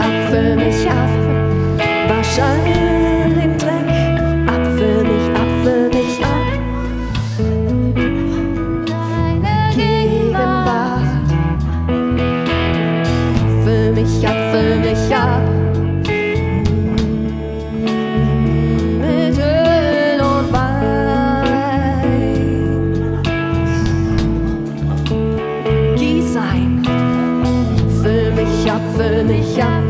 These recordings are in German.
Apfel mich auf, wahrscheinlich im Dreck. Apfel mich, Apfel mich ab. Deine Gegenwart. Apfel mich, Apfel mich ab. Mit Öl und Wein. Gieß ein. Füll mich ab, mich ab.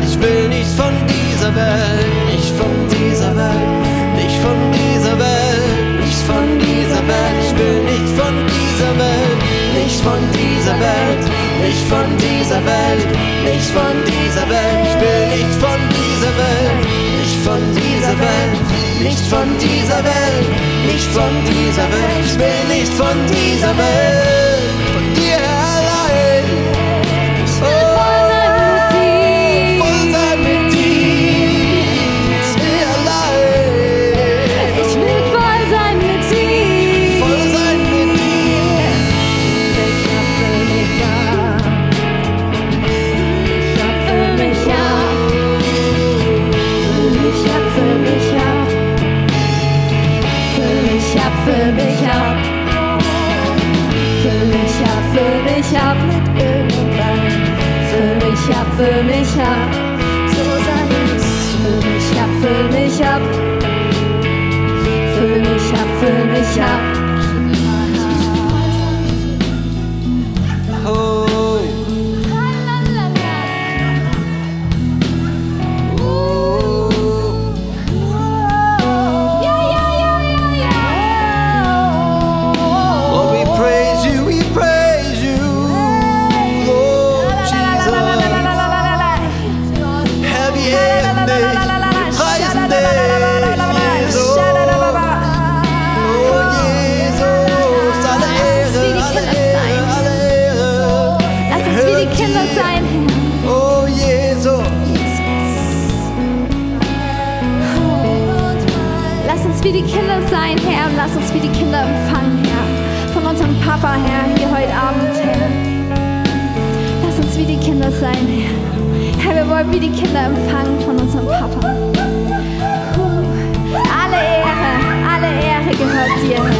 Welt, ich will nicht von dieser Welt, nicht von dieser Welt, nicht von dieser Welt, nicht von dieser Welt, ich will nicht von dieser Welt, nicht von dieser Welt, nicht von dieser Welt, nicht von dieser Welt, ich will nicht von dieser Welt, nicht von dieser Welt, nicht von dieser Welt, nicht von dieser Welt, ich will nicht von dieser Welt. mich ab mit irgendwann. Füll mich ab, füll mich ab, so sei es. Füll mich ab, füll mich ab, füll mich ab, füll mich ab. Sein, Herr, und lass uns wie die Kinder empfangen, Herr. Von unserem Papa, Herr, hier heute Abend, Herr. Lass uns wie die Kinder sein, Herr. Herr, wir wollen wie die Kinder empfangen von unserem Papa. Alle Ehre, alle Ehre.